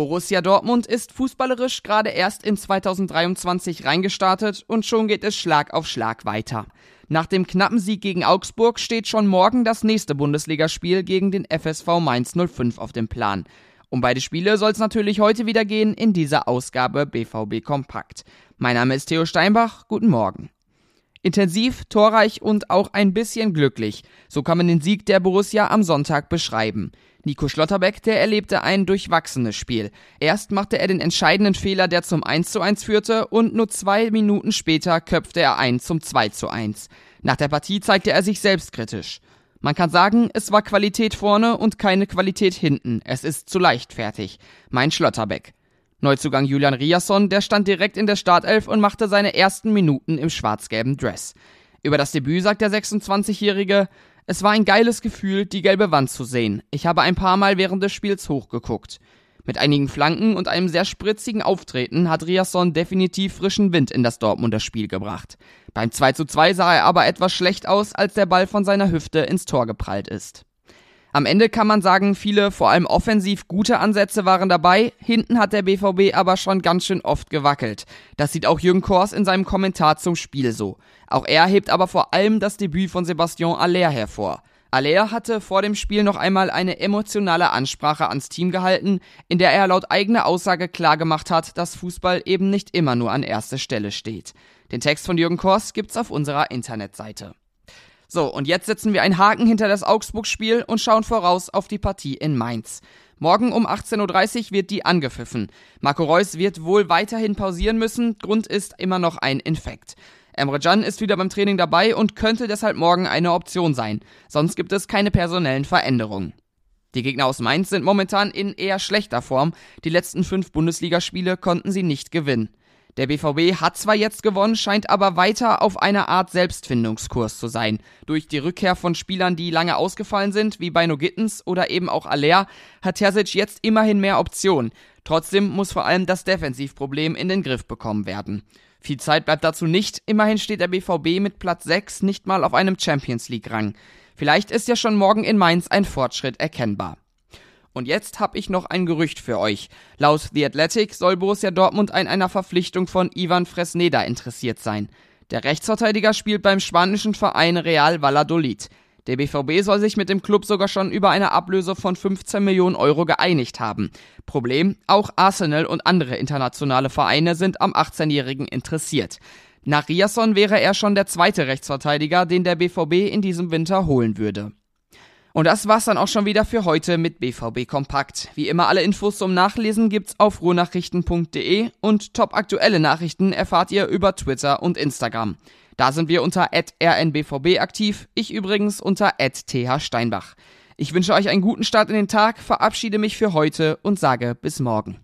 Borussia Dortmund ist fußballerisch gerade erst in 2023 reingestartet und schon geht es Schlag auf Schlag weiter. Nach dem knappen Sieg gegen Augsburg steht schon morgen das nächste Bundesligaspiel gegen den FSV Mainz 05 auf dem Plan. Um beide Spiele soll es natürlich heute wieder gehen in dieser Ausgabe BVB Kompakt. Mein Name ist Theo Steinbach, guten Morgen. Intensiv, torreich und auch ein bisschen glücklich. So kann man den Sieg der Borussia am Sonntag beschreiben. Nico Schlotterbeck, der erlebte ein durchwachsenes Spiel. Erst machte er den entscheidenden Fehler, der zum 1 zu 1 führte, und nur zwei Minuten später köpfte er ein zum 2 zu 1. Nach der Partie zeigte er sich selbstkritisch. Man kann sagen, es war Qualität vorne und keine Qualität hinten. Es ist zu leichtfertig. Mein Schlotterbeck. Neuzugang Julian Riasson, der stand direkt in der Startelf und machte seine ersten Minuten im schwarz-gelben Dress. Über das Debüt sagt der 26-Jährige, es war ein geiles Gefühl, die gelbe Wand zu sehen. Ich habe ein paar Mal während des Spiels hochgeguckt. Mit einigen Flanken und einem sehr spritzigen Auftreten hat Riasson definitiv frischen Wind in das Dortmunder Spiel gebracht. Beim 2 zu 2 sah er aber etwas schlecht aus, als der Ball von seiner Hüfte ins Tor geprallt ist. Am Ende kann man sagen, viele, vor allem offensiv gute Ansätze waren dabei, hinten hat der BVB aber schon ganz schön oft gewackelt. Das sieht auch Jürgen Kors in seinem Kommentar zum Spiel so. Auch er hebt aber vor allem das Debüt von Sebastian Aller hervor. Aller hatte vor dem Spiel noch einmal eine emotionale Ansprache ans Team gehalten, in der er laut eigener Aussage klargemacht hat, dass Fußball eben nicht immer nur an erster Stelle steht. Den Text von Jürgen Kors gibt's auf unserer Internetseite. So, und jetzt setzen wir einen Haken hinter das Augsburg-Spiel und schauen voraus auf die Partie in Mainz. Morgen um 18.30 Uhr wird die angepfiffen. Marco Reus wird wohl weiterhin pausieren müssen. Grund ist immer noch ein Infekt. Emre Can ist wieder beim Training dabei und könnte deshalb morgen eine Option sein. Sonst gibt es keine personellen Veränderungen. Die Gegner aus Mainz sind momentan in eher schlechter Form. Die letzten fünf Bundesligaspiele konnten sie nicht gewinnen. Der BVB hat zwar jetzt gewonnen, scheint aber weiter auf einer Art Selbstfindungskurs zu sein. Durch die Rückkehr von Spielern, die lange ausgefallen sind, wie Beino Gittens oder eben auch Aller, hat Terzic jetzt immerhin mehr Optionen. Trotzdem muss vor allem das Defensivproblem in den Griff bekommen werden. Viel Zeit bleibt dazu nicht, immerhin steht der BVB mit Platz 6 nicht mal auf einem Champions League Rang. Vielleicht ist ja schon morgen in Mainz ein Fortschritt erkennbar. Und jetzt habe ich noch ein Gerücht für euch. Laut The Athletic soll Borussia Dortmund an einer Verpflichtung von Ivan Fresneda interessiert sein. Der Rechtsverteidiger spielt beim spanischen Verein Real Valladolid. Der BVB soll sich mit dem Club sogar schon über eine Ablöse von 15 Millionen Euro geeinigt haben. Problem, auch Arsenal und andere internationale Vereine sind am 18-Jährigen interessiert. Nach Riasson wäre er schon der zweite Rechtsverteidiger, den der BVB in diesem Winter holen würde. Und das war's dann auch schon wieder für heute mit BVB Kompakt. Wie immer alle Infos zum Nachlesen gibt's auf ruhrnachrichten.de und top aktuelle Nachrichten erfahrt ihr über Twitter und Instagram. Da sind wir unter rnbvb aktiv, ich übrigens unter thsteinbach. Ich wünsche euch einen guten Start in den Tag, verabschiede mich für heute und sage bis morgen.